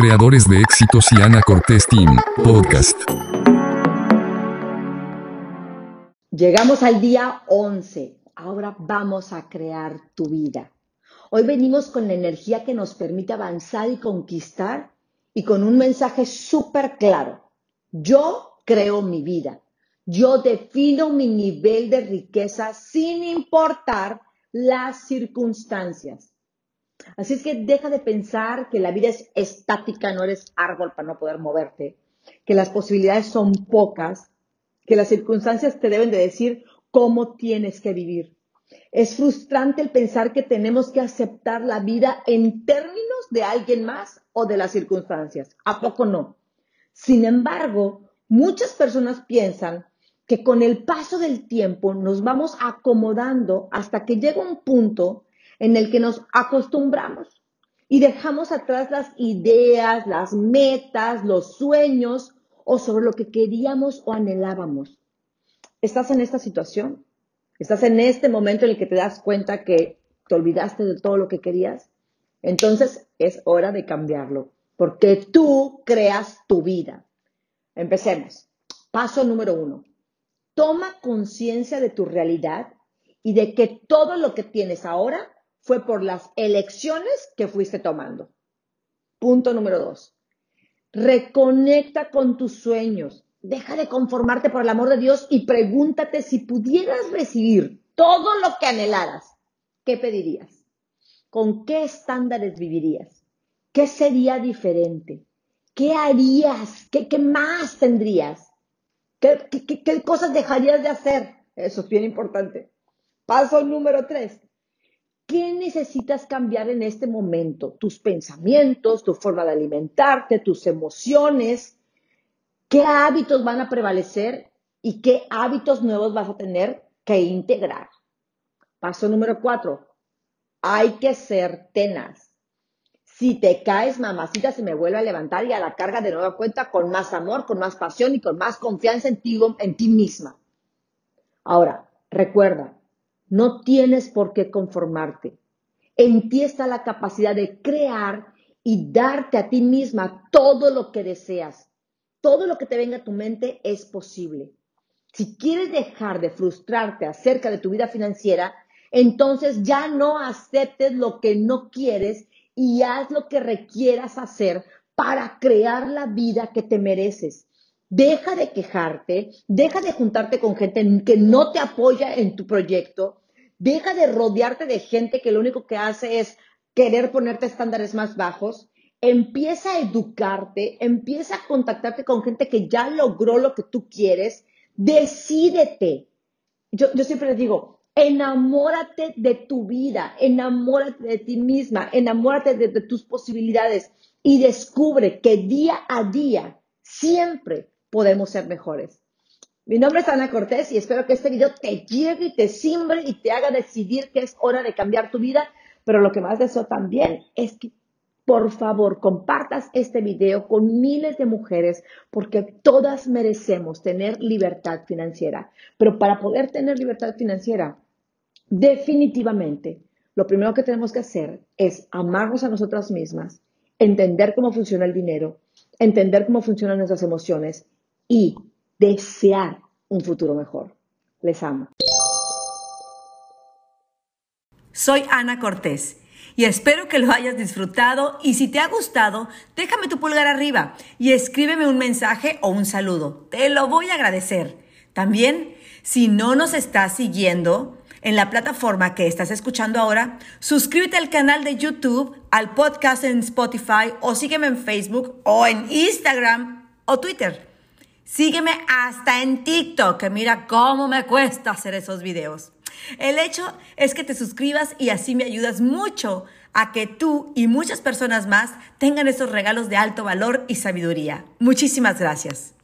creadores de éxitos y Ana Cortés Team, podcast. Llegamos al día 11. Ahora vamos a crear tu vida. Hoy venimos con la energía que nos permite avanzar y conquistar y con un mensaje súper claro. Yo creo mi vida. Yo defino mi nivel de riqueza sin importar las circunstancias. Así es que deja de pensar que la vida es estática, no eres árbol para no poder moverte, que las posibilidades son pocas, que las circunstancias te deben de decir cómo tienes que vivir. Es frustrante el pensar que tenemos que aceptar la vida en términos de alguien más o de las circunstancias. ¿A poco no? Sin embargo, muchas personas piensan que con el paso del tiempo nos vamos acomodando hasta que llega un punto en el que nos acostumbramos y dejamos atrás las ideas, las metas, los sueños o sobre lo que queríamos o anhelábamos. ¿Estás en esta situación? ¿Estás en este momento en el que te das cuenta que te olvidaste de todo lo que querías? Entonces es hora de cambiarlo, porque tú creas tu vida. Empecemos. Paso número uno. Toma conciencia de tu realidad y de que todo lo que tienes ahora fue por las elecciones que fuiste tomando. Punto número dos. Reconecta con tus sueños. Deja de conformarte por el amor de Dios y pregúntate si pudieras recibir todo lo que anhelaras. ¿Qué pedirías? ¿Con qué estándares vivirías? ¿Qué sería diferente? ¿Qué harías? ¿Qué, más tendrías? ¿Qué, ¿Qué cosas dejarías de hacer? Eso es bien importante. Paso número tres ¿Qué necesitas cambiar en este momento? Tus pensamientos, tu forma de alimentarte, tus emociones. ¿Qué hábitos van a prevalecer y qué hábitos nuevos vas a tener que integrar? Paso número cuatro. Hay que ser tenaz. Si te caes, mamacita, se me vuelve a levantar y a la carga de nueva cuenta con más amor, con más pasión y con más confianza en ti, en ti misma. Ahora, recuerda, no tienes por qué conformarte. En ti está la capacidad de crear y darte a ti misma todo lo que deseas. Todo lo que te venga a tu mente es posible. Si quieres dejar de frustrarte acerca de tu vida financiera, entonces ya no aceptes lo que no quieres y haz lo que requieras hacer para crear la vida que te mereces. Deja de quejarte, deja de juntarte con gente que no te apoya en tu proyecto, deja de rodearte de gente que lo único que hace es querer ponerte estándares más bajos, empieza a educarte, empieza a contactarte con gente que ya logró lo que tú quieres, decídete. Yo, siempre les digo, enamórate de tu vida, enamórate de ti misma, enamórate de tus posibilidades y descubre que día a día siempre podemos ser mejores. Mi nombre es Ana Cortés y espero que este video te llegue y te simbre y te haga decidir que es hora de cambiar tu vida. Pero lo que más deseo también es que por favor compartas este video con miles de mujeres porque todas merecemos tener libertad financiera. Pero para poder tener libertad financiera, definitivamente, lo primero que tenemos que hacer es amarnos a nosotras mismas, entender cómo funciona el dinero, entender cómo funcionan nuestras emociones y desear un futuro mejor. Les amo. Soy Ana Cortés y espero que lo hayas disfrutado y si te ha gustado, déjame tu pulgar arriba y escríbeme un mensaje o un saludo. Te lo voy a agradecer. También, si no nos estás siguiendo en la plataforma que estás escuchando ahora, suscríbete al canal de YouTube, al podcast en Spotify o sígueme en Facebook o en Instagram o Twitter. Sígueme hasta en TikTok, que mira cómo me cuesta hacer esos videos. El hecho es que te suscribas y así me ayudas mucho a que tú y muchas personas más tengan esos regalos de alto valor y sabiduría. Muchísimas gracias.